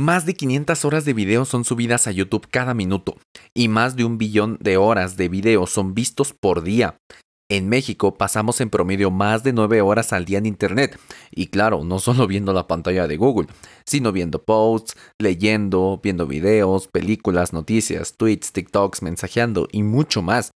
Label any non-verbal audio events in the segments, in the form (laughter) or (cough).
Más de 500 horas de video son subidas a YouTube cada minuto y más de un billón de horas de video son vistos por día. En México pasamos en promedio más de 9 horas al día en Internet. Y claro, no solo viendo la pantalla de Google, sino viendo posts, leyendo, viendo videos, películas, noticias, tweets, TikToks, mensajeando y mucho más.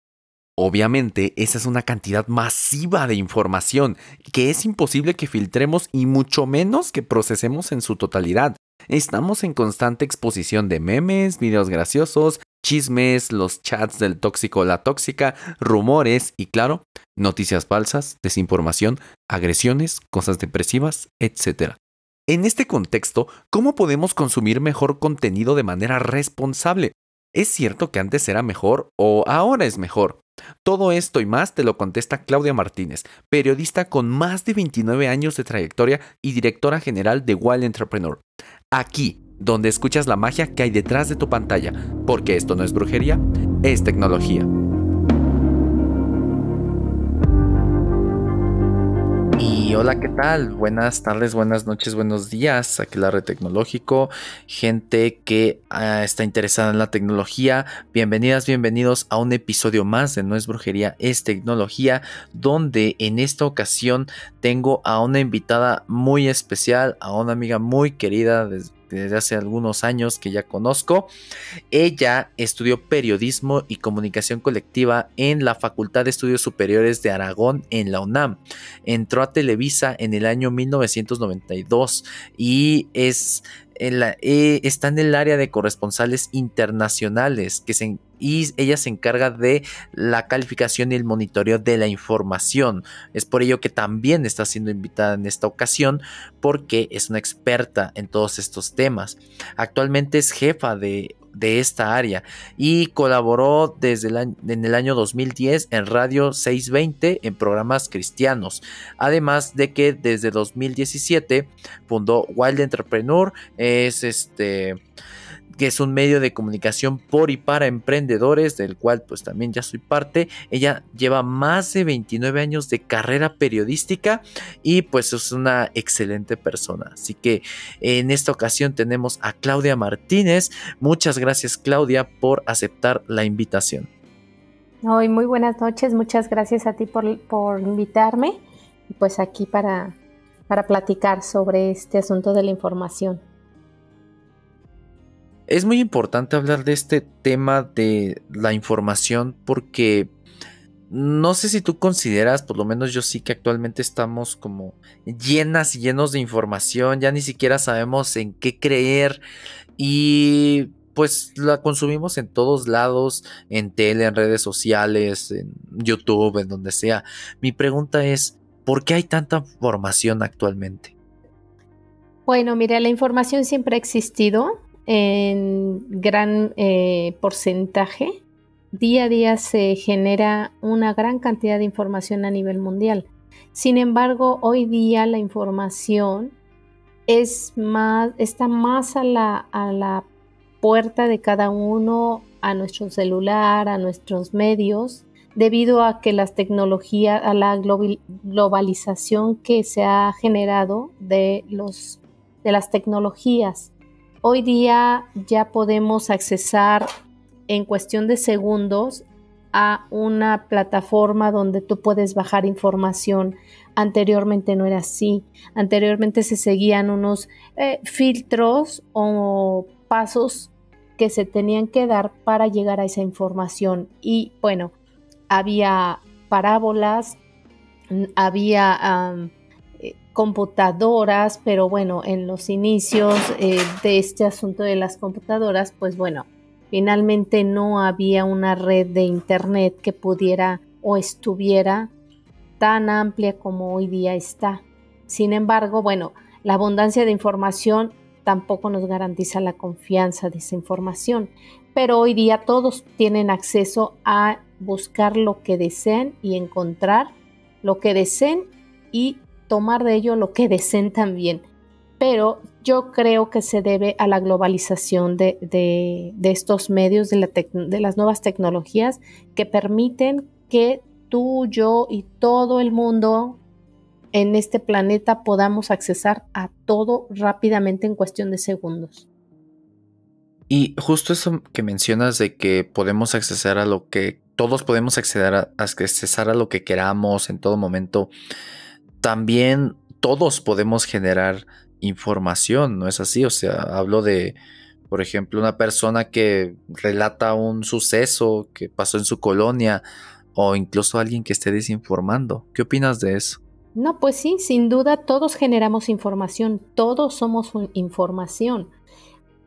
Obviamente, esa es una cantidad masiva de información que es imposible que filtremos y mucho menos que procesemos en su totalidad. Estamos en constante exposición de memes, videos graciosos, chismes, los chats del tóxico o la tóxica, rumores y claro, noticias falsas, desinformación, agresiones, cosas depresivas, etc. En este contexto, ¿cómo podemos consumir mejor contenido de manera responsable? ¿Es cierto que antes era mejor o ahora es mejor? Todo esto y más te lo contesta Claudia Martínez, periodista con más de 29 años de trayectoria y directora general de Wild Entrepreneur. Aquí, donde escuchas la magia que hay detrás de tu pantalla, porque esto no es brujería, es tecnología. Hola, ¿qué tal? Buenas tardes, buenas noches, buenos días. Aquí la red tecnológico, gente que ah, está interesada en la tecnología. Bienvenidas, bienvenidos a un episodio más de No es brujería, es tecnología, donde en esta ocasión tengo a una invitada muy especial, a una amiga muy querida desde hace algunos años que ya conozco. Ella estudió periodismo y comunicación colectiva en la Facultad de Estudios Superiores de Aragón en la UNAM. Entró a Televisa en el año 1992 y es eh, está en el área de corresponsales internacionales que se, y ella se encarga de la calificación y el monitoreo de la información. Es por ello que también está siendo invitada en esta ocasión porque es una experta en todos estos temas. Actualmente es jefa de de esta área y colaboró desde en el año 2010 en Radio 620 en programas cristianos. Además de que desde 2017 fundó Wild Entrepreneur, es este que es un medio de comunicación por y para emprendedores, del cual pues también ya soy parte. Ella lleva más de 29 años de carrera periodística y pues es una excelente persona. Así que en esta ocasión tenemos a Claudia Martínez. Muchas gracias Claudia por aceptar la invitación. Hoy muy buenas noches, muchas gracias a ti por, por invitarme, pues aquí para, para platicar sobre este asunto de la información. Es muy importante hablar de este tema de la información porque no sé si tú consideras, por lo menos yo sí que actualmente estamos como llenas y llenos de información, ya ni siquiera sabemos en qué creer y pues la consumimos en todos lados, en tele, en redes sociales, en YouTube, en donde sea. Mi pregunta es, ¿por qué hay tanta información actualmente? Bueno, mira, la información siempre ha existido, en gran eh, porcentaje. Día a día se genera una gran cantidad de información a nivel mundial. Sin embargo, hoy día la información es más, está más a la, a la puerta de cada uno, a nuestro celular, a nuestros medios, debido a que las tecnologías, a la globalización que se ha generado de, los, de las tecnologías Hoy día ya podemos accesar en cuestión de segundos a una plataforma donde tú puedes bajar información. Anteriormente no era así. Anteriormente se seguían unos eh, filtros o pasos que se tenían que dar para llegar a esa información. Y bueno, había parábolas, había computadoras, pero bueno, en los inicios eh, de este asunto de las computadoras, pues bueno, finalmente no había una red de internet que pudiera o estuviera tan amplia como hoy día está. Sin embargo, bueno, la abundancia de información tampoco nos garantiza la confianza de esa información, pero hoy día todos tienen acceso a buscar lo que deseen y encontrar lo que deseen y tomar de ello lo que deseen también. Pero yo creo que se debe a la globalización de, estos medios, de, de las nuevas tecnologías que permiten que tú, yo y todo el mundo en este planeta podamos accesar a todo rápidamente en cuestión de segundos. Y justo eso que mencionas de que podemos acceder a lo que todos podemos acceder a, accesar a lo que queramos en todo momento. También todos podemos generar información, ¿no es así? O sea, hablo de, por ejemplo, una persona que relata un suceso que pasó en su colonia o incluso alguien que esté desinformando. ¿Qué opinas de eso? No, pues sí, sin duda todos generamos información, todos somos información.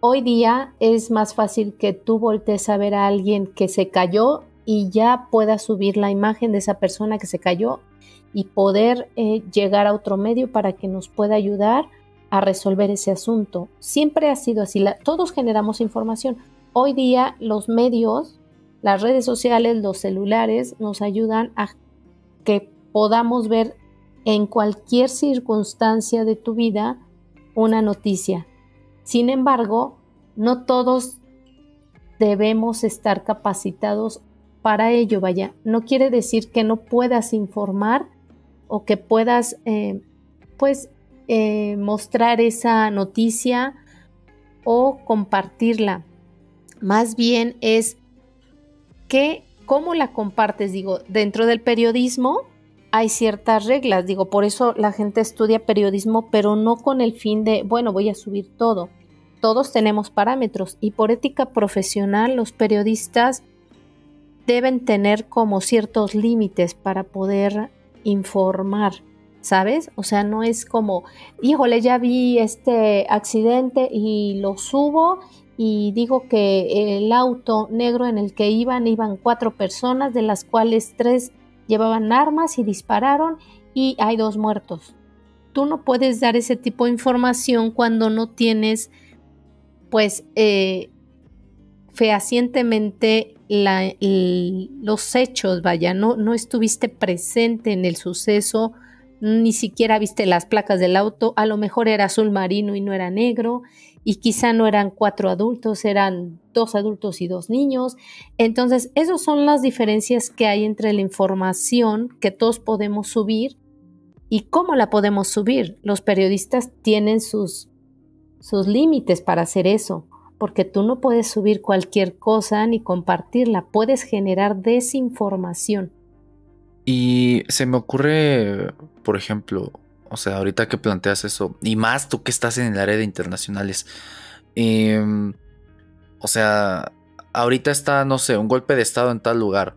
Hoy día es más fácil que tú voltees a ver a alguien que se cayó y ya puedas subir la imagen de esa persona que se cayó y poder eh, llegar a otro medio para que nos pueda ayudar a resolver ese asunto. Siempre ha sido así, todos generamos información. Hoy día los medios, las redes sociales, los celulares nos ayudan a que podamos ver en cualquier circunstancia de tu vida una noticia. Sin embargo, no todos debemos estar capacitados para ello, vaya. No quiere decir que no puedas informar o que puedas, eh, pues, eh, mostrar esa noticia o compartirla. Más bien es que, ¿cómo la compartes? Digo, dentro del periodismo hay ciertas reglas, digo, por eso la gente estudia periodismo, pero no con el fin de, bueno, voy a subir todo. Todos tenemos parámetros y por ética profesional los periodistas deben tener como ciertos límites para poder informar. ¿sabes? O sea, no es como, híjole, ya vi este accidente y lo subo y digo que el auto negro en el que iban iban cuatro personas, de las cuales tres llevaban armas y dispararon y hay dos muertos. Tú no puedes dar ese tipo de información cuando no tienes, pues, eh, fehacientemente los hechos, vaya, no, no estuviste presente en el suceso, ni siquiera viste las placas del auto, a lo mejor era azul marino y no era negro, y quizá no eran cuatro adultos, eran dos adultos y dos niños. Entonces, esas son las diferencias que hay entre la información que todos podemos subir y cómo la podemos subir. Los periodistas tienen sus, sus límites para hacer eso, porque tú no puedes subir cualquier cosa ni compartirla, puedes generar desinformación. Y se me ocurre, por ejemplo, o sea, ahorita que planteas eso, y más tú que estás en el área de internacionales, em, o sea, ahorita está, no sé, un golpe de estado en tal lugar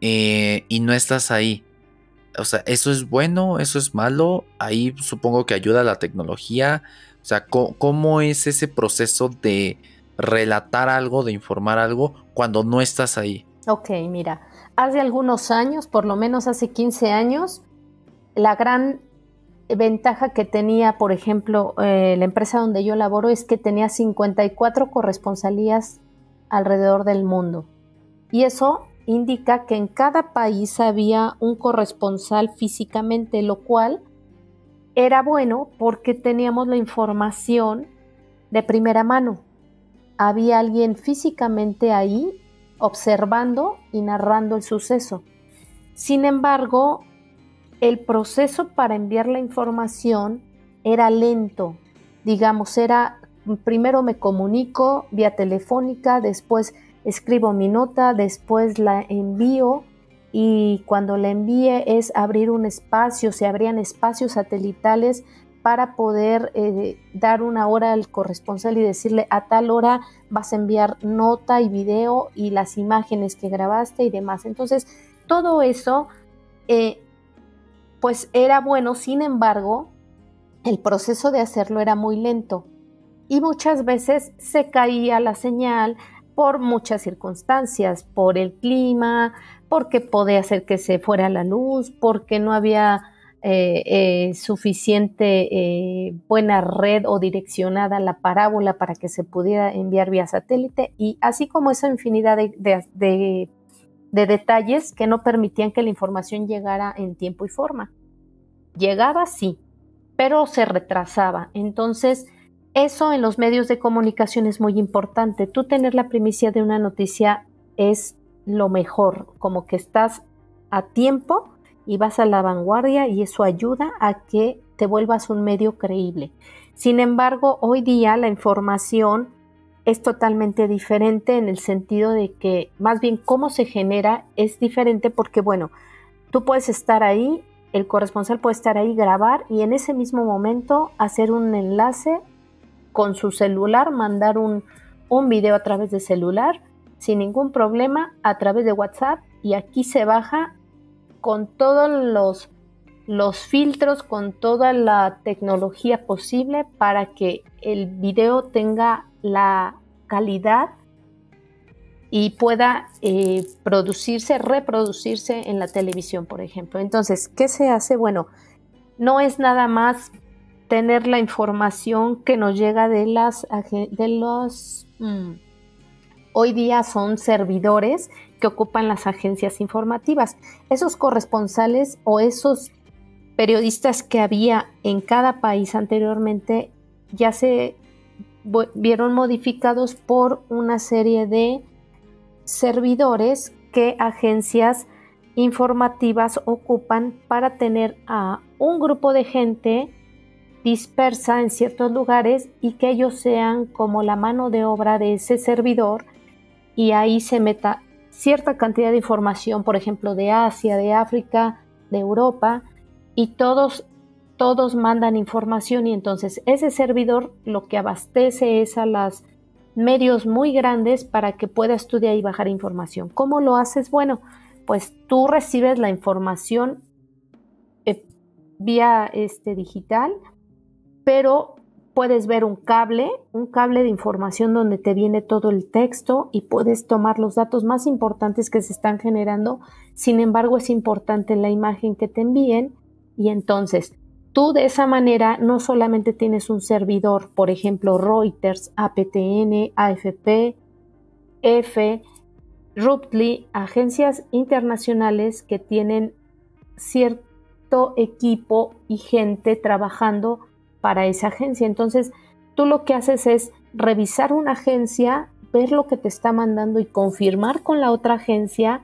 eh, y no estás ahí. O sea, ¿eso es bueno? ¿Eso es malo? Ahí supongo que ayuda la tecnología. O sea, ¿cómo es ese proceso de relatar algo, de informar algo cuando no estás ahí? Ok, mira, hace algunos años, por lo menos hace 15 años, la gran ventaja que tenía, por ejemplo, eh, la empresa donde yo laboro es que tenía 54 corresponsalías alrededor del mundo. Y eso indica que en cada país había un corresponsal físicamente, lo cual era bueno porque teníamos la información de primera mano. Había alguien físicamente ahí observando y narrando el suceso. Sin embargo, el proceso para enviar la información era lento. Digamos, era primero me comunico vía telefónica, después escribo mi nota, después la envío y cuando la envíe es abrir un espacio, se abrían espacios satelitales para poder eh, dar una hora al corresponsal y decirle a tal hora vas a enviar nota y video y las imágenes que grabaste y demás. Entonces, todo eso, eh, pues era bueno, sin embargo, el proceso de hacerlo era muy lento y muchas veces se caía la señal por muchas circunstancias, por el clima, porque podía ser que se fuera la luz, porque no había eh, eh, suficiente eh, buena red o direccionada la parábola para que se pudiera enviar vía satélite y así como esa infinidad de, detalles que no permitían que la información llegara en tiempo y forma. Llegaba sí, pero se retrasaba. Entonces, eso en los medios de comunicación es muy importante. Tú tener la primicia de una noticia es lo mejor, como que estás a tiempo y vas a la vanguardia y eso ayuda a que te vuelvas un medio creíble. Sin embargo, hoy día la información es totalmente diferente en el sentido de que más bien cómo se genera es diferente porque, bueno, tú puedes estar ahí, el corresponsal puede estar ahí, grabar y en ese mismo momento hacer un enlace con su celular, mandar un, un video a través de celular sin ningún problema a través de WhatsApp y aquí se baja con todos los, los filtros, con toda la tecnología posible para que el video tenga la calidad y pueda eh, producirse, reproducirse en la televisión, por ejemplo. Entonces, ¿qué se hace? Bueno, no es nada más tener la información que nos llega de las de los mm, hoy día son servidores que ocupan las agencias informativas. Esos corresponsales o esos periodistas que había en cada país anteriormente ya se vieron modificados por una serie de servidores que agencias informativas ocupan para tener a un grupo de gente dispersa en ciertos lugares y que ellos sean como la mano de obra de ese servidor y ahí se meta cierta cantidad de información, por ejemplo, de Asia, de África, de Europa, y todos, todos mandan información y entonces ese servidor lo que abastece es a los medios muy grandes para que puedas tú de ahí bajar información. ¿Cómo lo haces? Bueno, pues tú recibes la información eh, vía este, digital, pero puedes ver un cable, un cable de información donde te viene todo el texto y puedes tomar los datos más importantes que se están generando. Sin embargo, es importante la imagen que te envíen y entonces tú de esa manera no solamente tienes un servidor, por ejemplo, Reuters, APTN, AFP, F, Ruptly, agencias internacionales que tienen cierto equipo y gente trabajando para esa agencia. Entonces, tú lo que haces es revisar una agencia, ver lo que te está mandando y confirmar con la otra agencia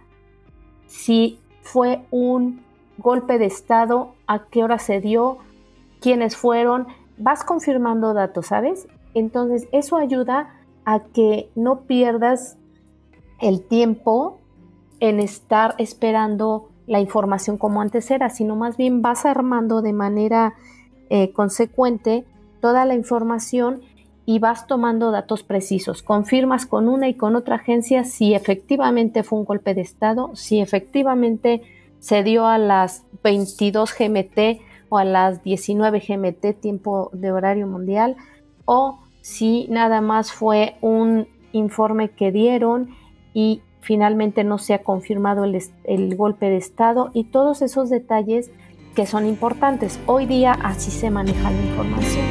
si fue un golpe de estado, a qué hora se dio, quiénes fueron, vas confirmando datos, ¿sabes? Entonces, eso ayuda a que no pierdas el tiempo en estar esperando la información como antes era, sino más bien vas armando de manera eh, consecuente toda la información y vas tomando datos precisos. Confirmas con una y con otra agencia si efectivamente fue un golpe de Estado, si efectivamente se dio a las 22 GMT o a las 19 GMT tiempo de horario mundial o si nada más fue un informe que dieron y finalmente no se ha confirmado el, el golpe de Estado y todos esos detalles que son importantes. Hoy día así se maneja la información.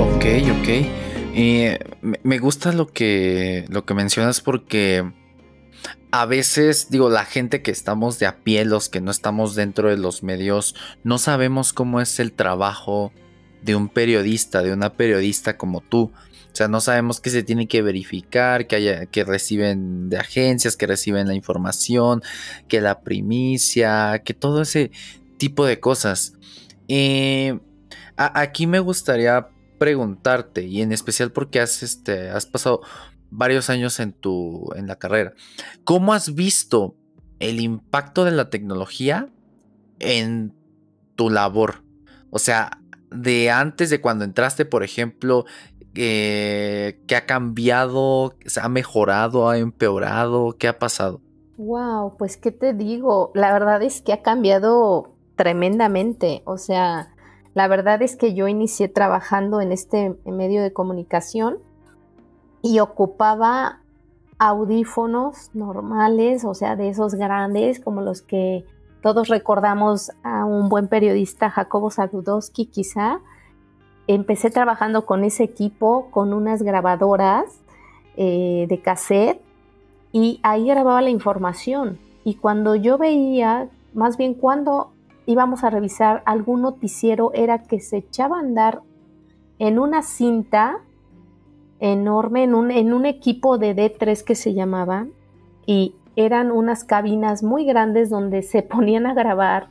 Ok, ok. me gusta lo que, lo que mencionas porque a veces, digo, la gente que estamos de a pie, los que no estamos dentro de los medios, no sabemos cómo es el trabajo de un periodista, de una periodista como tú. O sea, no sabemos qué se tiene que verificar, que, haya, que reciben de agencias, que reciben la información, que la primicia, que todo ese tipo de cosas. Eh, aquí me gustaría preguntarte, y en especial porque has, este, has pasado varios años en, tu, en la carrera, ¿cómo has visto el impacto de la tecnología en tu labor? O sea, de antes de cuando entraste, por ejemplo, eh, ¿Qué ha cambiado? ¿Se ha mejorado? ¿Ha empeorado? ¿Qué ha pasado? Wow, pues qué te digo, la verdad es que ha cambiado tremendamente. O sea, la verdad es que yo inicié trabajando en este medio de comunicación y ocupaba audífonos normales, o sea, de esos grandes como los que todos recordamos a un buen periodista, Jacobo Saludowski quizá, empecé trabajando con ese equipo, con unas grabadoras eh, de cassette y ahí grababa la información. Y cuando yo veía, más bien cuando íbamos a revisar algún noticiero, era que se echaba a andar en una cinta enorme, en un, en un equipo de D3 que se llamaba, y eran unas cabinas muy grandes donde se (laughs) ponían a grabar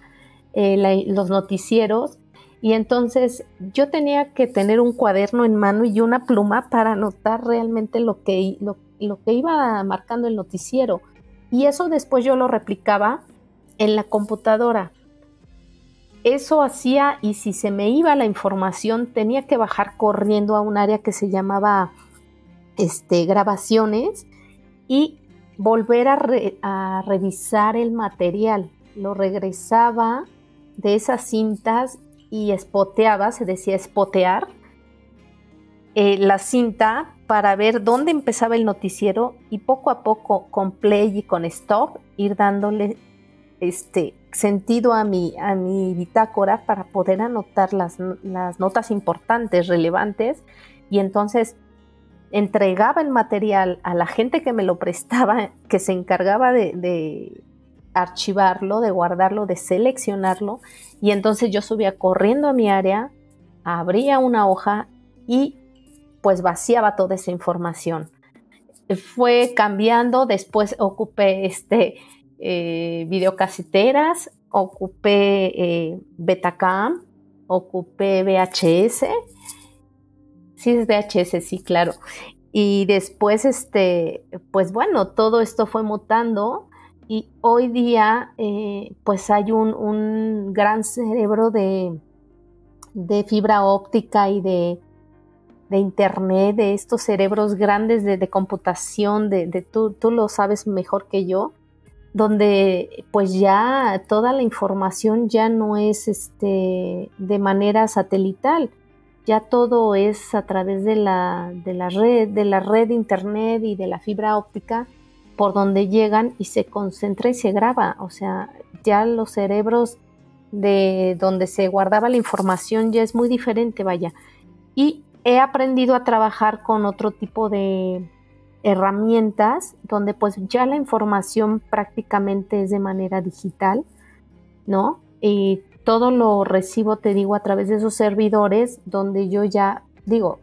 eh, los noticieros Y entonces yo tenía que tener un cuaderno en mano y una pluma para anotar realmente lo que, lo, lo que iba marcando el noticiero. Y eso después yo lo replicaba en la computadora. Eso hacía y si se me iba la información tenía que bajar corriendo a un área que se llamaba este, grabaciones y volver a, revisar el material. Lo regresaba de esas cintas y espoteaba, se decía espotear, eh, la cinta para ver dónde empezaba el noticiero y poco a poco con play y con stop ir dándole este sentido a mi, a mi bitácora para poder anotar las, las notas importantes, relevantes y entonces entregaba el material a la gente que me lo prestaba, que se encargaba de, archivarlo, de guardarlo, de seleccionarlo, y entonces yo subía corriendo a mi área, abría una hoja y pues vaciaba toda esa información. Fue cambiando, después ocupé este eh, videocaseteras, ocupé eh, Betacam, ocupé VHS Sí, es VHS, sí, claro. Y después, este, pues bueno, todo esto fue mutando y hoy día, eh, pues hay un, gran cerebro de, de, fibra óptica y de, de, internet, de estos cerebros grandes de, computación, de, de tú, tú lo sabes mejor que yo, donde pues ya toda la información ya no es este, de manera satelital, ya todo es a través de la, de la red, de la red internet y de la fibra óptica por donde llegan y se concentra y se graba. O sea, ya los cerebros de donde se guardaba la información ya es muy diferente, vaya. Y he aprendido a trabajar con otro tipo de herramientas donde pues ya la información prácticamente es de manera digital, ¿no? Todo lo recibo, te digo, a través de esos servidores donde yo ya digo,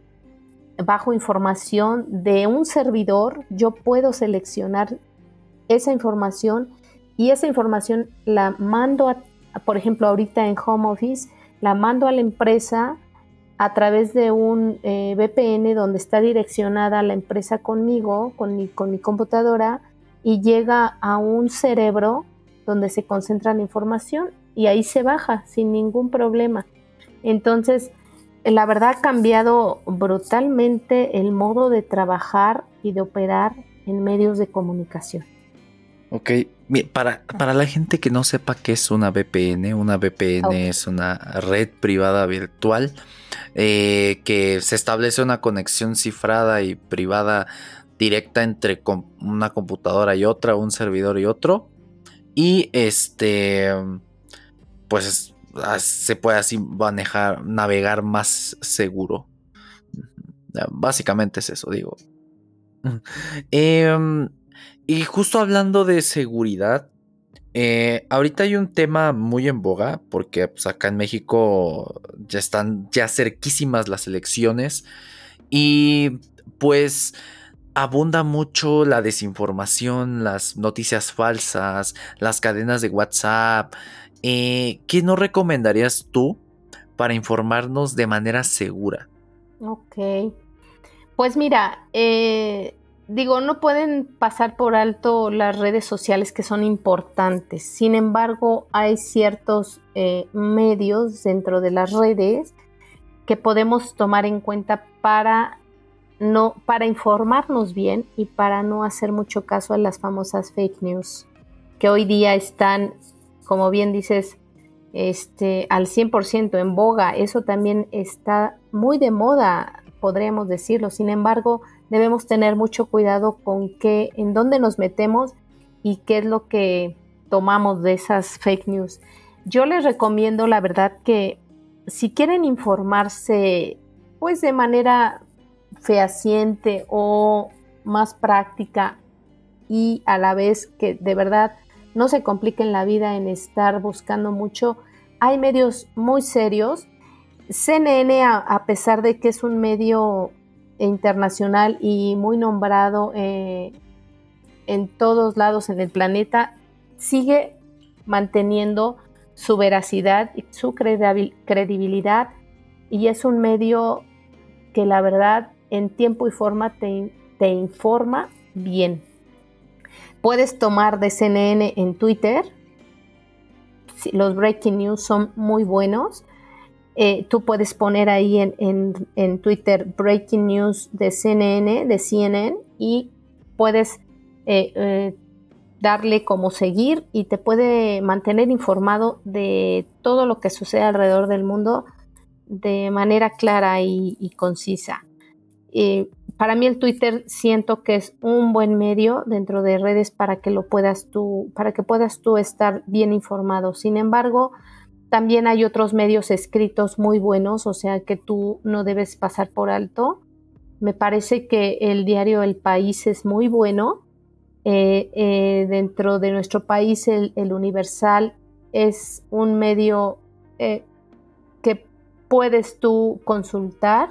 bajo información de un servidor, yo puedo seleccionar esa información y esa información la mando, a, por ejemplo, ahorita en Home Office, la mando a la empresa a través de un eh, VPN donde está direccionada la empresa conmigo, con mi, con mi computadora, y llega a un cerebro donde se concentra la información y ahí se baja sin ningún problema. Entonces, la verdad ha cambiado brutalmente el modo de trabajar y de operar en medios de comunicación. Ok, para, para la gente que no sepa qué es una VPN, una VPN es una red privada virtual eh, que se establece una conexión cifrada y privada directa entre una computadora y otra, un servidor y otro. Y este pues ah, se puede así manejar, navegar más seguro. Básicamente es eso, digo. (laughs) Em, y justo hablando de seguridad, eh, ahorita hay un tema muy en boga porque pues, acá en México ya están ya cerquísimas las elecciones y pues abunda mucho la desinformación, las noticias falsas, las cadenas de WhatsApp, eh, ¿qué nos recomendarías tú para informarnos de manera segura? Ok. Pues mira, eh, digo, no pueden pasar por alto las redes sociales que son importantes. Sin embargo, hay ciertos eh, medios dentro de las redes que podemos tomar en cuenta para no para informarnos bien y para no hacer mucho caso a las famosas fake news que hoy día están como bien dices, este, al 100% en boga. Eso también está muy de moda, podríamos decirlo. Sin embargo, debemos tener mucho cuidado con qué, en dónde nos metemos y qué es lo que tomamos de esas fake news. Yo les recomiendo, la verdad, que si quieren informarse, pues de manera fehaciente o más práctica y a la vez que de verdad no se compliquen la vida en estar buscando mucho. Hay medios muy serios. CNN, a, pesar de que es un medio internacional y muy nombrado eh, en todos lados en el planeta, sigue manteniendo su veracidad y su credibilidad y es un medio que la verdad en tiempo y forma te, te informa bien. Puedes tomar de CNN en Twitter. Los breaking news son muy buenos. Eh, tú puedes poner ahí en, Twitter breaking news de CNN, de CNN, y puedes eh, eh, darle como seguir y te puede mantener informado de todo lo que sucede alrededor del mundo de manera clara y, concisa. Para mí el Twitter siento que es un buen medio dentro de redes para que lo puedas tú, para que puedas tú estar bien informado. Sin embargo, también hay otros medios escritos muy buenos, o sea que tú no debes pasar por alto. Me parece que el diario El País es muy bueno. Eh, eh, dentro de nuestro país, el, Universal es un medio eh, que puedes tú consultar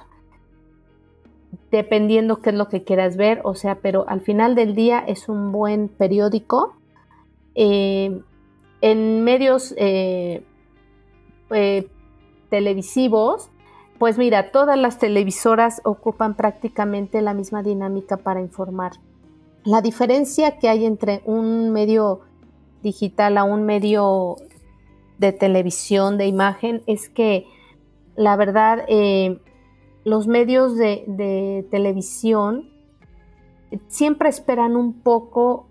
dependiendo qué es lo que quieras ver, o sea, pero al final del día es un buen periódico. en medios eh, televisivos, pues mira, todas las televisoras ocupan prácticamente la misma dinámica para informar. La diferencia que hay entre un medio digital a un medio de televisión, de imagen, es que la verdad, eh, los medios de, televisión siempre esperan un poco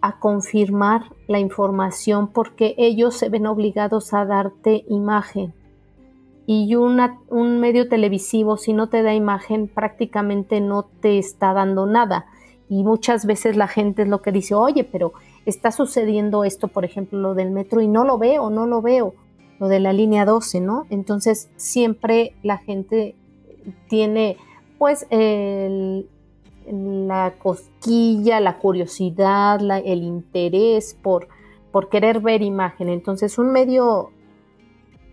a confirmar la información porque ellos se ven obligados a darte imagen. Y un medio televisivo, si no te da imagen, prácticamente no te está dando nada. Y muchas veces la gente es lo que dice, oye, pero está sucediendo esto, por ejemplo, lo del metro y no lo veo, no lo veo, lo de la línea 12, ¿no? Entonces siempre la gente tiene pues el, la cosquilla, la curiosidad, el interés por, por querer ver imagen. Entonces un medio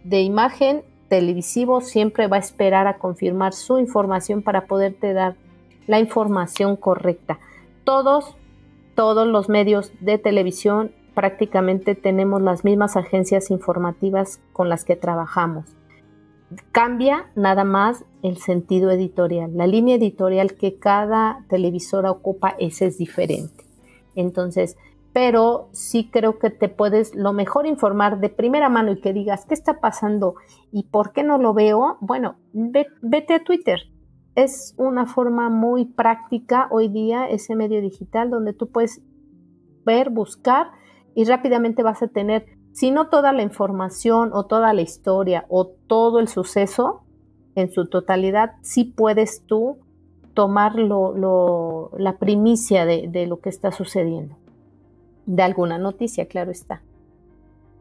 de imagen televisivo siempre va a esperar a confirmar su información para poderte dar la información correcta. Todos, todos los medios de televisión prácticamente tenemos las mismas agencias informativas con las que trabajamos. Cambia nada más el sentido editorial. La línea editorial que cada televisora ocupa, es diferente. Entonces, pero sí creo que te puedes lo mejor informar de primera mano y que digas qué está pasando y por qué no lo veo. Bueno, vete a Twitter. Es una forma muy práctica hoy día ese medio digital donde tú puedes ver, buscar y rápidamente vas a tener si no toda la información o toda la historia o todo el suceso en su totalidad, sí puedes tú tomar la primicia de, lo que está sucediendo. De alguna noticia, claro está.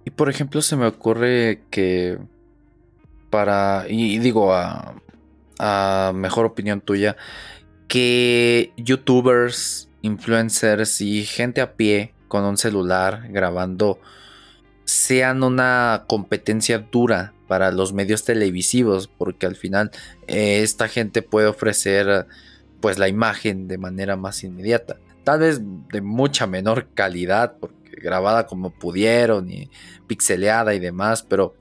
Y por ejemplo, se me ocurre que para, y digo a mejor opinión tuya, que youtubers, influencers y gente a pie con un celular grabando sean una competencia dura para los medios televisivos, porque al final eh, esta gente puede ofrecer pues la imagen de manera más inmediata. Tal vez de mucha menor calidad, porque grabada como pudieron y pixeleada y demás, pero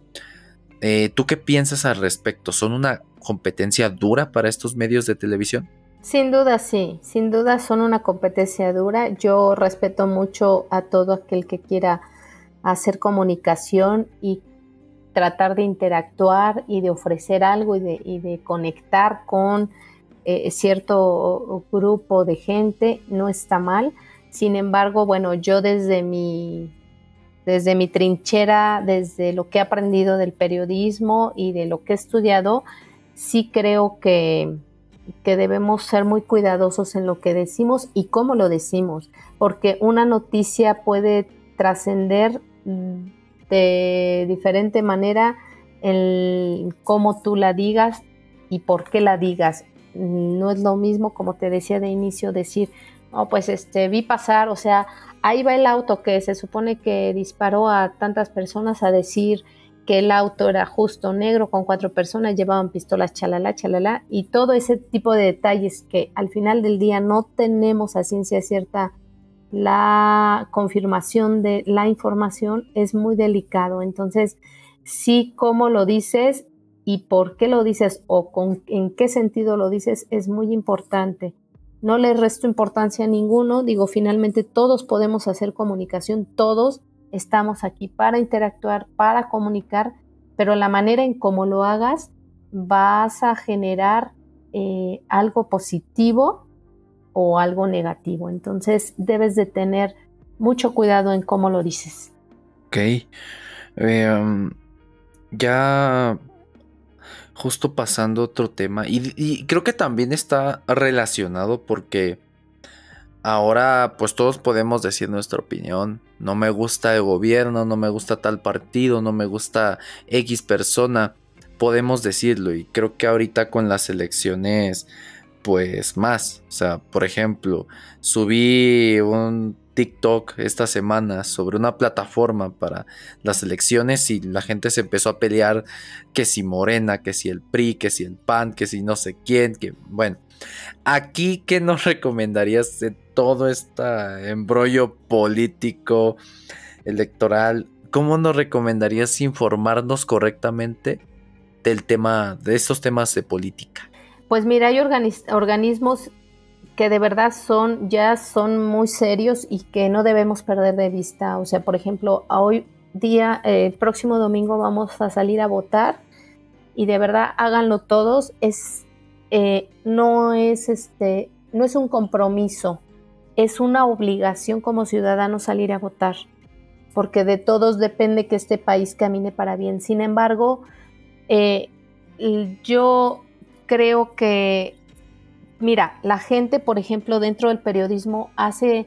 eh, ¿tú qué piensas al respecto? ¿Son una competencia dura para estos medios de televisión? Sin duda sí, sin duda son una competencia dura. Yo respeto mucho a todo aquel que quiera hacer comunicación y tratar de interactuar y de ofrecer algo y de, conectar con eh, cierto grupo de gente, no está mal. Sin embargo, bueno, yo desde mi, desde mi trinchera, desde lo que he aprendido del periodismo y de lo que he estudiado, sí creo que, que debemos ser muy cuidadosos en lo que decimos y cómo lo decimos, porque una noticia puede trascender de diferente manera el cómo tú la digas y por qué la digas. No es lo mismo, como te decía de inicio, decir, oh, pues este, vi pasar, o sea, ahí va el auto que se supone que disparó a tantas personas a decir que el auto era justo negro con cuatro personas, llevaban pistolas, chalala, chalala, y todo ese tipo de detalles que al final del día no tenemos a ciencia cierta la confirmación de la información es muy delicado. Entonces, sí, cómo lo dices y por qué lo dices o con, en qué sentido lo dices es muy importante. No le resto importancia a ninguno, digo, finalmente todos podemos hacer comunicación, todos estamos aquí para interactuar, para comunicar, pero la manera en cómo lo hagas vas a generar eh, algo positivo o algo negativo. Entonces debes de tener mucho cuidado en cómo lo dices. Ok. Em, ya justo pasando otro tema, y, creo que también está relacionado porque ahora pues todos podemos decir nuestra opinión. No me gusta el gobierno, no me gusta tal partido, no me gusta X persona. Podemos decirlo y creo que ahorita con las elecciones pues más. O sea, por ejemplo, subí un TikTok esta semana sobre una plataforma para las elecciones y la gente se empezó a pelear que si Morena, que si el PRI, que si el PAN, que si no sé quién, que bueno. Aquí, ¿qué nos (laughs) recomendarías de todo este embrollo político, electoral? ¿Cómo nos recomendarías informarnos correctamente del tema, de estos temas de política? Pues mira, hay organismos que de verdad son, ya son muy serios y que no debemos perder de vista. O sea, por ejemplo, hoy día, eh, el próximo domingo vamos a salir a votar y de verdad háganlo todos. Es, eh, no es este, no es un compromiso, es una obligación como ciudadanos salir a votar, porque de todos depende que este país camine para bien. Sin embargo, eh, yo creo que, mira, la gente, por ejemplo, dentro del periodismo hace,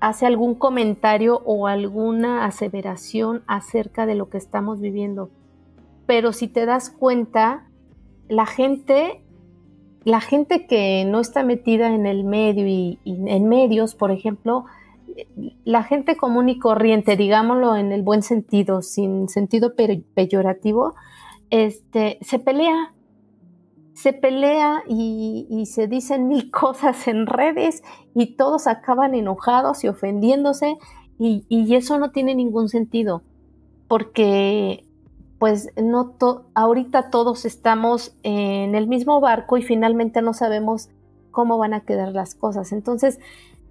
hace algún comentario o alguna aseveración acerca de lo que estamos viviendo. Pero si te das cuenta, la gente, la gente que no está metida en el medio y, en medios, por ejemplo, la gente común y corriente, digámoslo en el buen sentido, sin sentido peyorativo, este, se pelea se pelea y, se dicen mil (laughs) cosas en redes y todos acaban enojados y ofendiéndose y, eso no tiene ningún sentido porque pues no ahorita todos estamos en el mismo barco y finalmente no sabemos cómo van a quedar las cosas. Entonces,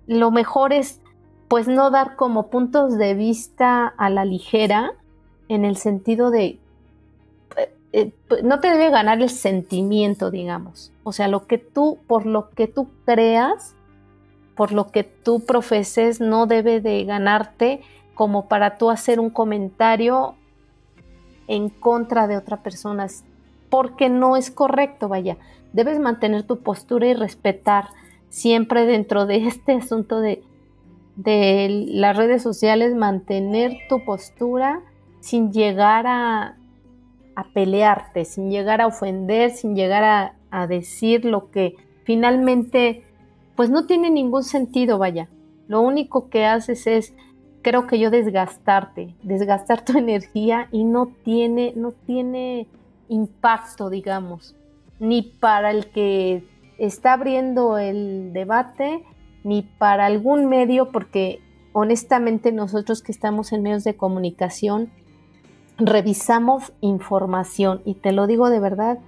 lo mejor es pues no dar como puntos de vista a la ligera en el sentido de eh, no te debe ganar el sentimiento, digamos. O sea, lo que tú, por lo que tú creas, por lo que tú profeses, no debe de ganarte como para tú hacer un comentario en contra de otra persona, porque no es correcto, vaya. Debes mantener tu postura y respetar siempre dentro de este asunto de, de las redes sociales, mantener tu postura sin llegar a a pelearte, sin llegar a ofender, sin llegar a, a decir lo que finalmente pues no tiene ningún sentido, vaya. Lo único que haces es, creo que yo desgastarte, desgastar tu (laughs) energía y no tiene, no tiene impacto, digamos, ni para el que está abriendo el debate, ni para algún medio, porque honestamente nosotros que estamos en medios de comunicación, revisamos información y te lo digo de verdad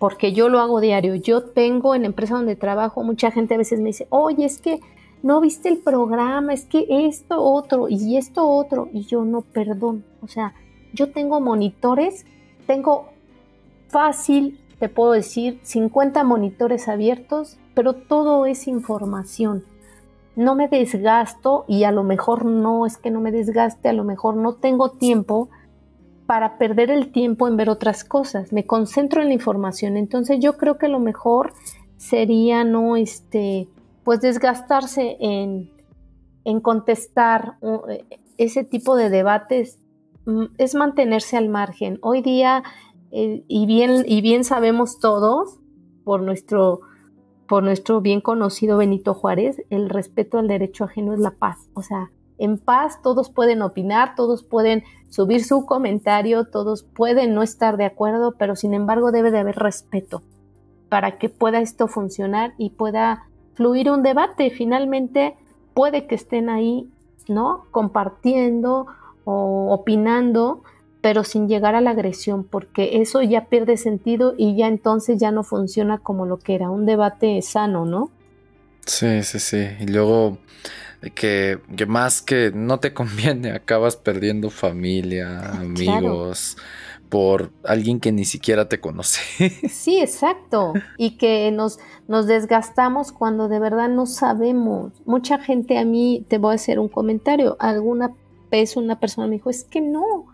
porque yo lo hago diario. Yo tengo en la empresa donde trabajo, mucha gente a veces me dice, oye, es que no viste el programa, es que esto otro y esto otro. Y yo no, perdón. O sea, yo tengo monitores, tengo fácil, te puedo decir, 50 monitores abiertos, pero todo es información. No me desgasto y a lo mejor no es que no me desgaste, a lo mejor no tengo tiempo para perder el tiempo en ver otras cosas. Me concentro en la información. Entonces yo creo que lo mejor sería no este pues desgastarse en, en contestar eh, ese tipo de debates mm, es mantenerse al margen. Hoy día, eh, y, bien, y bien sabemos todos, por nuestro, por nuestro bien conocido Benito Juárez, el respeto al derecho ajeno es la paz. O sea, en paz, todos pueden opinar, todos pueden subir su comentario, todos pueden no estar de acuerdo, pero sin embargo debe de haber respeto para que pueda esto funcionar y pueda fluir un debate. Finalmente, puede que estén ahí, ¿no? Compartiendo o opinando, pero sin llegar a la agresión, porque eso ya pierde sentido y ya entonces ya no funciona como lo que era, un debate sano, ¿no? Sí, sí, sí. Y luego que, que más que no te (laughs) conviene, acabas perdiendo familia, ah, amigos. por alguien que ni siquiera te conoce. (laughs) Sí, exacto. Y que nos, nos desgastamos cuando de verdad no sabemos. Mucha gente a mí, te voy a hacer un comentario, alguna vez una persona me dijo, es que no,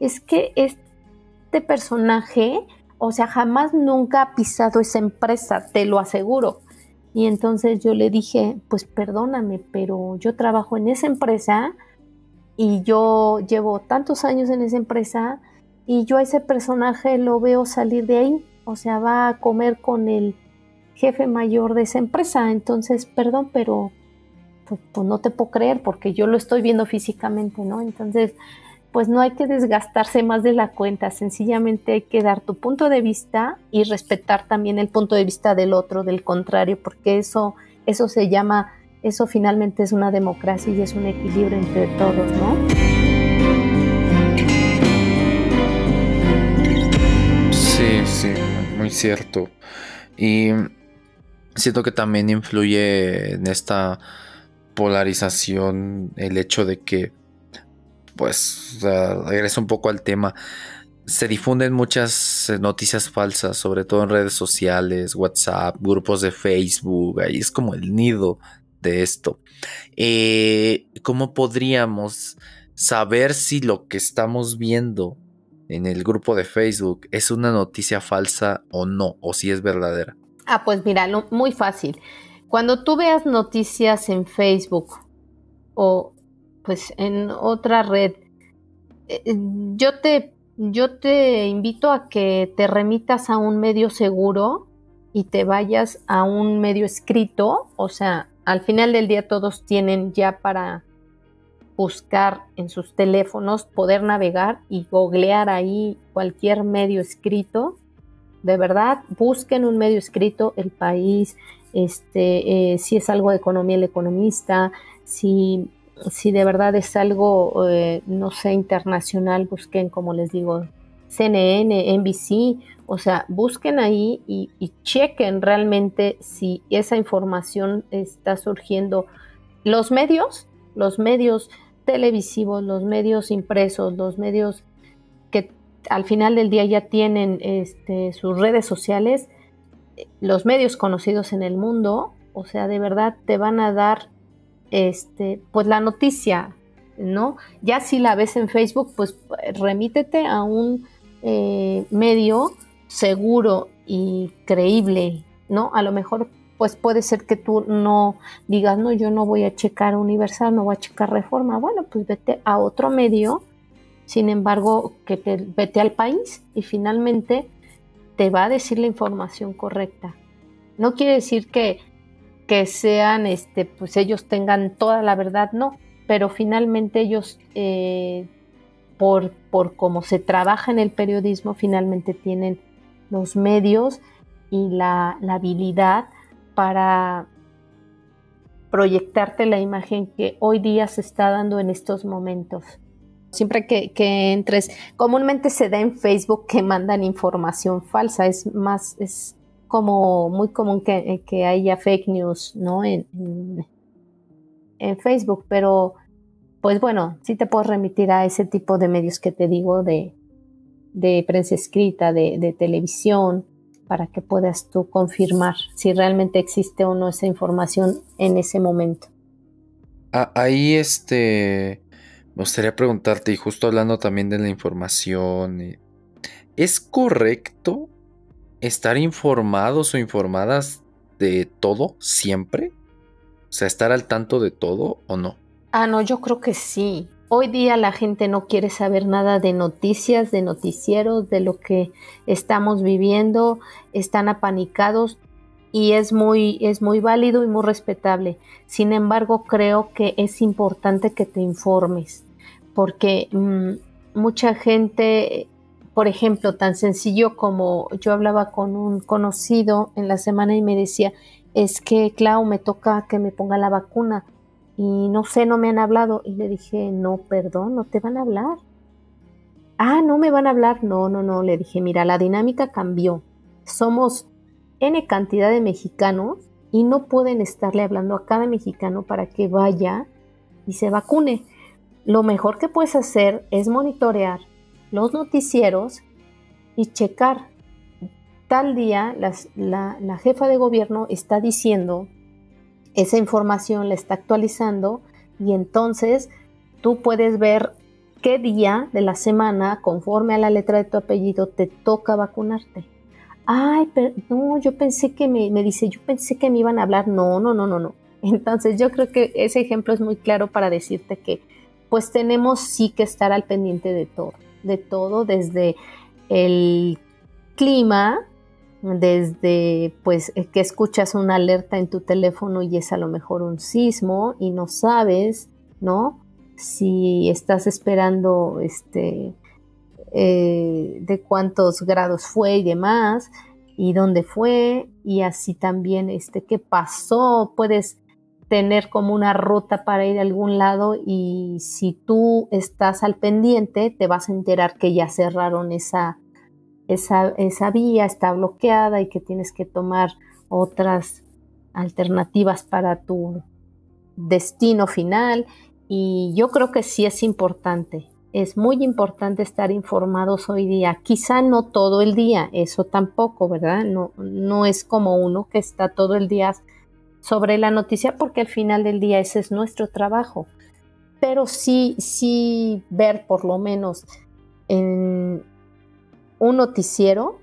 es que este personaje, o sea, jamás nunca ha pisado esa empresa, te lo aseguro. Y entonces yo le dije, pues perdóname, pero yo trabajo en esa empresa y yo llevo tantos años en esa empresa y yo a ese personaje lo veo salir de ahí, o sea, va a comer con el jefe mayor de esa empresa. Entonces, perdón, pero pues, pues no te puedo creer porque yo lo estoy viendo físicamente, ¿no? Entonces, pues no hay que desgastarse más de la cuenta, sencillamente hay que dar tu punto de vista y respetar también el punto de vista del otro, del contrario, porque eso, eso se llama, eso finalmente es una democracia y es un equilibrio entre todos, ¿no? Sí, sí, muy cierto. Y siento que también influye en esta polarización el hecho de que pues regreso un poco al tema. Se difunden muchas eh, noticias falsas, sobre todo en redes sociales, WhatsApp, grupos de Facebook, ahí es como el nido de esto. Eh, ¿Cómo podríamos saber si lo que estamos viendo en el grupo de Facebook es una noticia falsa o no, o si es verdadera? Ah, pues mira, muy fácil. Cuando tú veas noticias en Facebook o pues en otra red, eh, eh, yo te, yo te invito a que te remitas a un medio seguro y te vayas a un medio escrito, o sea, al final del día todos tienen ya para buscar en sus teléfonos, poder navegar y googlear ahí cualquier medio escrito. De verdad, busquen un medio escrito, el país, este, eh, si es algo de economía, el economista, si si de verdad es algo, eh, no sé, internacional, busquen, como les digo, CNN, NBC, o sea, busquen ahí y, chequen realmente si esa información está surgiendo. Los medios, los medios televisivos, los medios impresos, los medios que al final del día ya tienen este, sus redes sociales, los medios conocidos en el mundo, o sea, de verdad te van a dar este, pues la noticia, ¿no? Ya si la ves en Facebook, pues remítete a un eh, medio seguro y creíble, ¿no? A lo mejor pues puede ser que tú no digas, no, yo no voy a checar Universal, no voy a checar Reforma. Bueno, pues vete a otro medio, sin embargo, que te vete al país y finalmente te va a decir la información correcta. No quiere decir que que sean, este, pues ellos tengan toda la verdad, no, pero finalmente ellos, eh, por, por cómo se trabaja en el periodismo, finalmente tienen los medios y la, habilidad para proyectarte la imagen que hoy día se está dando en estos momentos. Siempre que, que, entres, comúnmente se da en Facebook que mandan información falsa, es más, es como muy común que, que haya fake news, ¿no? En, Facebook, pero pues bueno, sí te puedo remitir a ese tipo de medios que te digo de, prensa escrita, de, de, televisión, para que puedas tú confirmar si realmente existe o no esa información en ese momento. Ah, ahí este me gustaría preguntarte, y justo hablando también de la información, eh, ¿es correcto estar informados o informadas de todo siempre? O sea, estar al tanto de todo o no? Ah, no, yo creo que sí. Hoy día la gente no quiere saber nada de noticias, de noticieros, de lo que estamos viviendo, están apanicados y es muy, es muy válido y muy respetable. Sin embargo, creo que es importante que te informes porque mm, mucha gente por ejemplo, tan sencillo como yo hablaba con un conocido en la semana y me decía, es que, Clau, me toca que me ponga la vacuna. y no sé, no me han hablado. Y le dije, no, perdón, no te van a hablar. Ah, no me van a hablar. No, no, no. Le dije, mira, la dinámica cambió. Somos N cantidad de mexicanos y no pueden estarle hablando a cada mexicano para que vaya y se vacune. Lo mejor que puedes hacer es monitorear los noticieros y checar. Tal día la, jefa de gobierno está diciendo esa información la está actualizando y entonces tú puedes ver qué día de la semana, conforme a la letra de tu apellido, te toca vacunarte. Ay, pero no, yo pensé que me, me dice, yo pensé que me iban a hablar. No, no, no, no, no. Entonces yo creo que ese ejemplo es muy claro para decirte que pues tenemos sí que estar al pendiente de todo, de todo, desde el clima, desde pues eh, que escuchas una alerta en tu teléfono y es a lo mejor un sismo y no sabes, ¿no? Si estás esperando este eh, de cuántos grados fue y demás y dónde fue y así también este qué pasó, puedes tener como una ruta para ir a algún lado y si tú estás al pendiente te vas a enterar que ya cerraron esa esa, vía está bloqueada y que tienes que tomar otras alternativas para tu destino final. Y yo creo que sí es importante, es muy importante estar informados hoy día. Quizá no todo el día, eso tampoco, ¿verdad? No, no es como uno que está todo el día sobre la noticia porque al final del día ese es nuestro trabajo. Pero sí, sí ver por lo menos en, un noticiero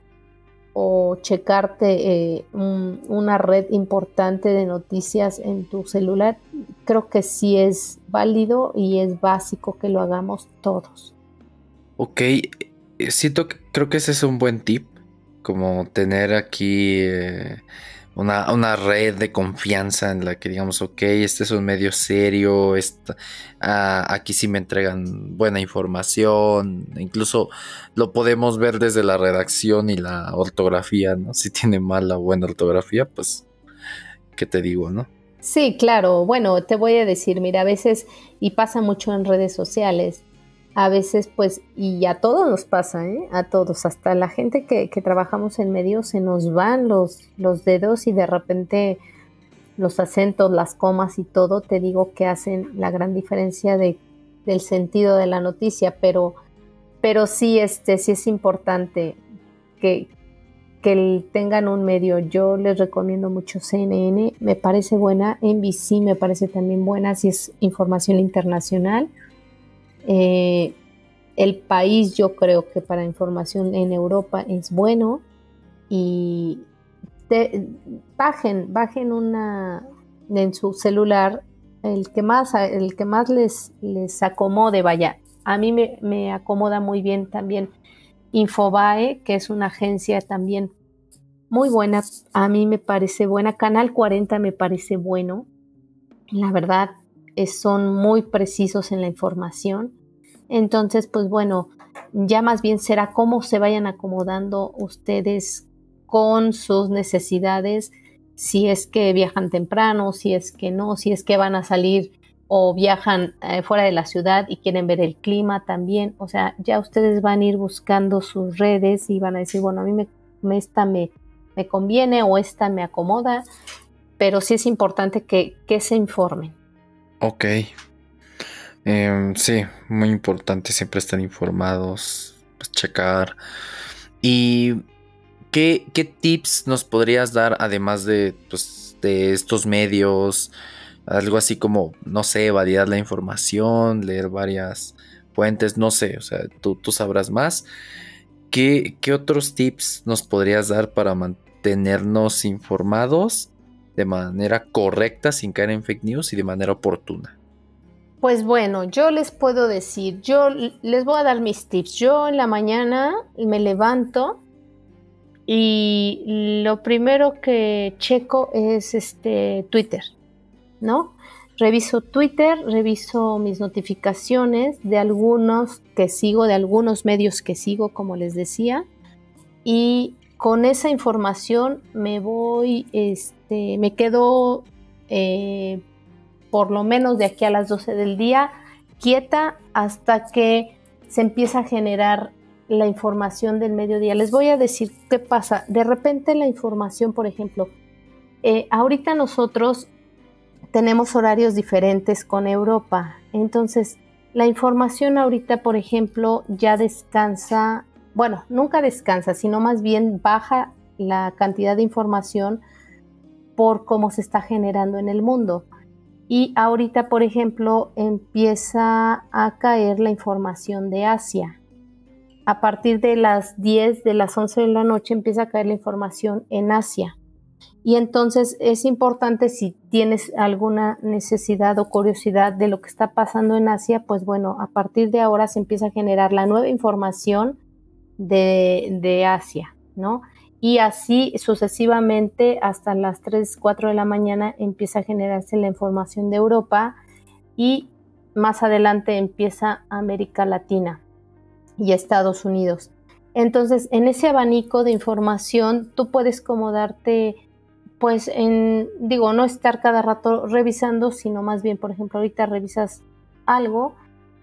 o checarte eh, una red importante de noticias en tu celular, creo que sí es válido y es básico que lo hagamos todos. Ok, eh, siento creo que ese es un buen tip, como tener aquí eh, una, red de confianza en la que digamos, ok, este es un medio serio, ah, aquí sí me entregan buena información, incluso lo podemos ver desde la redacción y la ortografía, ¿no? Si tiene mala o buena ortografía, pues, ¿qué te digo, no? Sí, claro, bueno, te voy a decir, mira, a veces, y pasa mucho en redes sociales, a veces pues, y a todos nos pasa, ¿eh? a todos, hasta la gente que, trabajamos en medios se nos van los, los dedos y de repente los acentos, las comas y todo, te digo que hacen la gran diferencia de, del sentido de la noticia, pero, pero sí, este, sí es importante que, que tengan un medio. Yo les recomiendo mucho CNN, me parece buena, NBC me parece también buena si es información internacional. Eh, el país yo creo que para información en Europa es bueno y bajen, bajen una en su celular el que más, el que más les, les acomode, vaya. A mí me, acomoda muy bien también Infobae, que es una agencia también muy buena. A mí me parece buena. Canal 40 me parece bueno. La verdad, son muy precisos en la información. Entonces, pues bueno, ya más bien será cómo se vayan acomodando ustedes con sus necesidades, si es que viajan temprano, si es que no, si es que van a salir o viajan eh, fuera de la ciudad y quieren ver el clima también. O sea, ya ustedes van a ir buscando sus redes y van a decir, bueno, a mí me, esta me, me conviene o esta me acomoda, pero sí es importante que, que se informen. Ok. Em, sí, muy importante siempre estar informados, pues, checar. ¿Y qué, tips nos podrías dar además de, pues, de estos medios? Algo así como, no sé, validar la información, leer varias fuentes, no sé, o sea, tú, tú sabrás más. ¿Qué, ¿Qué otros tips nos podrías dar para mantenernos informados de manera correcta, sin caer en fake news y de manera oportuna? Pues bueno, yo les puedo decir, yo les voy a dar mis tips. Yo en la mañana me levanto y lo primero que checo es este Twitter, ¿no? Reviso Twitter, reviso mis notificaciones de algunos que sigo, de algunos medios que sigo, como les decía, y con esa información me voy, este, me quedo eh, por lo menos de aquí a las 12 del día, quieta hasta que se empieza a generar la información del mediodía. Les voy a decir qué pasa. De repente la información, por ejemplo, eh, ahorita nosotros tenemos horarios diferentes con Europa. Entonces, la información ahorita, por ejemplo, ya descansa, bueno, nunca descansa, sino más bien baja la cantidad de información por cómo se está generando en el mundo. Y ahorita, por ejemplo, empieza a caer la información de Asia. A partir de las 10, de las 11 de la noche empieza a caer la información en Asia. Y entonces es importante si tienes alguna necesidad o curiosidad de lo que está pasando en Asia, pues bueno, a partir de ahora se empieza a generar la nueva información de, de Asia, ¿no? Y así sucesivamente hasta las 3, 4 de la mañana empieza a generarse la información de Europa y más adelante empieza América Latina y Estados Unidos. Entonces, en ese abanico de información, tú puedes como darte pues en, digo, no estar cada rato revisando, sino más bien, por ejemplo, ahorita revisas algo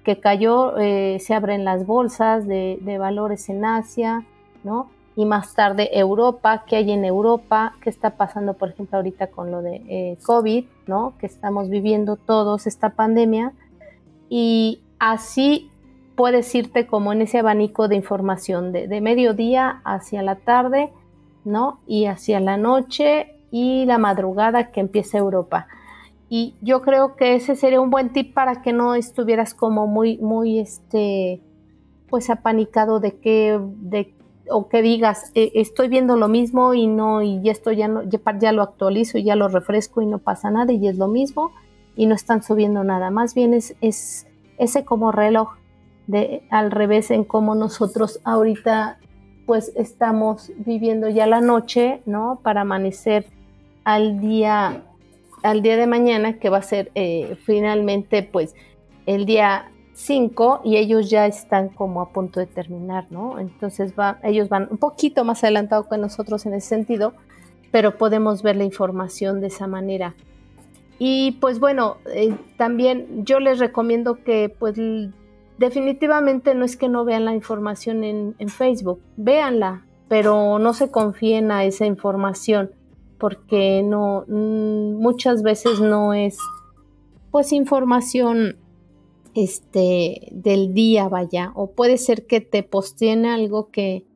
que cayó, eh, se abren las bolsas de, valores en Asia, ¿no? Y más tarde Europa, ¿qué hay en Europa? ¿Qué está pasando, por ejemplo, ahorita con lo de eh, COVID, ¿no? Que estamos viviendo todos esta pandemia. Y así puedes irte como en ese abanico de información de, de mediodía hacia la tarde, ¿no? Y hacia la noche y la madrugada que empieza Europa. Y yo creo que ese sería un buen tip para que no estuvieras como muy, muy, este, pues apanicado de que, de, o que digas, e, estoy viendo lo mismo y no, y esto ya no, ya, lo actualizo y ya lo refresco y no pasa nada y es lo mismo y no están subiendo nada. Más bien es, es ese como reloj de al revés en cómo nosotros ahorita pues estamos viviendo ya la noche, ¿no? Para amanecer al día, al día de mañana, que va a ser eh, finalmente pues el día 5 y ellos ya están como a punto de terminar, ¿no? Entonces va, ellos van un poquito más adelantado que nosotros en ese sentido, pero podemos ver la información de esa manera. Y pues bueno, eh, también yo les recomiendo que pues definitivamente no es que no vean la información en, en Facebook, véanla, pero no se confíen a esa información porque no mm, muchas veces no es pues información este del día vaya o puede ser que te posteen algo que,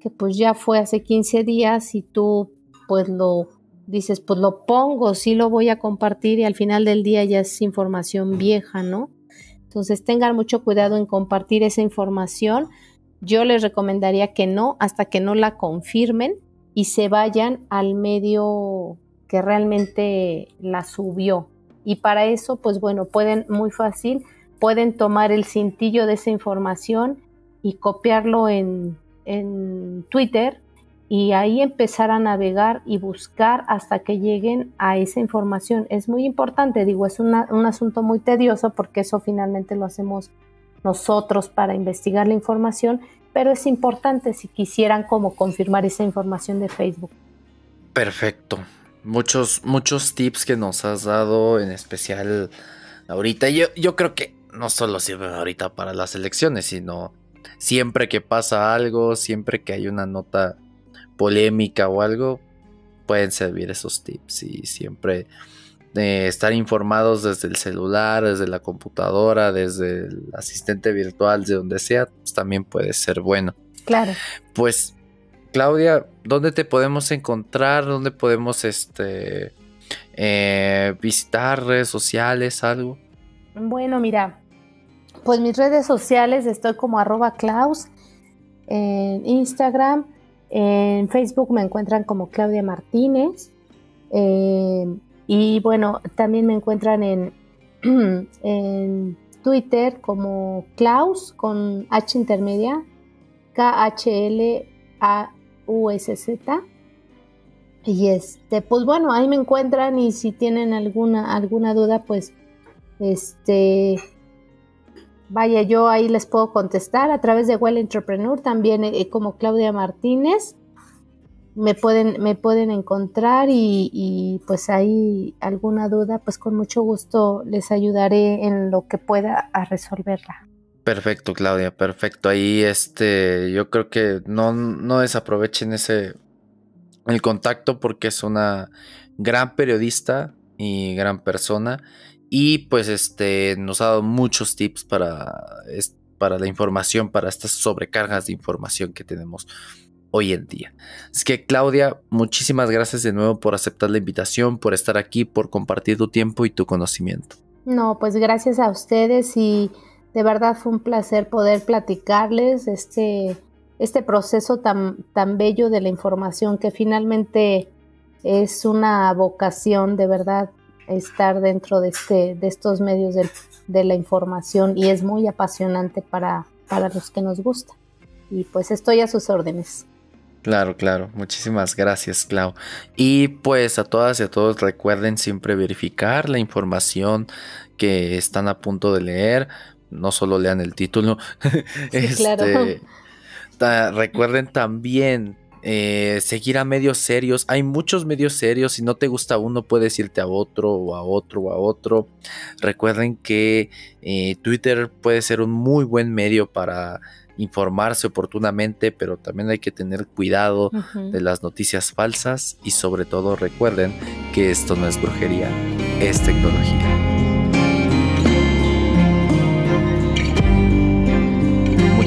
que pues ya fue hace 15 días y tú pues lo dices pues lo pongo sí lo voy a compartir y al final del día ya es información vieja no entonces tengan mucho cuidado en compartir esa información yo les recomendaría que no hasta que no la confirmen y se vayan al medio que realmente la subió. Y para eso, pues bueno, pueden muy fácil, pueden tomar el cintillo de esa información y copiarlo en, en Twitter y ahí empezar a navegar y buscar hasta que lleguen a esa información. Es muy importante, digo, es un asunto muy tedioso porque eso finalmente lo hacemos nosotros para investigar la información, pero es importante si quisieran como confirmar esa información de Facebook. Perfecto. Muchos, muchos tips que nos has dado, en especial ahorita. Yo, yo creo que no solo sirven ahorita para las elecciones, sino siempre que pasa algo, siempre que hay una nota polémica o algo, pueden servir esos tips y siempre estar informados desde el celular, desde la computadora, desde el asistente virtual, de donde sea, pues también puede ser bueno. Claro. Pues, Claudia, ¿dónde te podemos encontrar? ¿Dónde podemos este, eh, visitar redes sociales, algo? Bueno, mira, pues mis redes sociales estoy como arroba Klaus en Instagram, en Facebook me encuentran como Claudia Martínez. Eh, y bueno, también me encuentran en, (clears throat) en Twitter como Klaus con H intermedia, K-H-L-A-U-S-Z. Y este, pues bueno, ahí me encuentran y si tienen alguna, alguna duda, pues este, vaya, yo ahí les puedo contestar a través de Well Entrepreneur, también eh, como Claudia Martínez. me pueden, me pueden encontrar y, y, pues hay alguna duda, pues con mucho gusto les ayudaré en lo que pueda a resolverla. Perfecto, Claudia, perfecto. Ahí este, yo creo que no, no desaprovechen ese el contacto porque es una gran periodista y gran persona y pues este nos ha dado muchos tips para, para la información, para estas sobrecargas de información que tenemos hoy en día. Es que Claudia, muchísimas gracias de nuevo por aceptar la invitación, por estar aquí, por compartir tu tiempo y tu conocimiento. No, pues gracias a ustedes y de verdad fue un placer poder platicarles este, este proceso tan, tan bello de la información que finalmente es una vocación de verdad estar dentro de, este, de estos medios de, de la información y es muy apasionante para, para los que nos gusta. Y pues estoy a sus órdenes. Claro, claro. Muchísimas gracias, Clau. Y pues a todas y a todos recuerden siempre verificar la información que están a punto de leer. No solo lean el título. (laughs) este, recuerden también eh, seguir a medios serios. Hay muchos medios serios. Si no te gusta uno, puedes irte a otro o a otro o a otro. Recuerden que eh, Twitter puede ser un muy buen medio para informarse oportunamente, pero también hay que tener cuidado de las noticias falsas y sobre todo recuerden que esto no es brujería, es tecnología.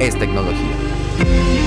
es tecnología.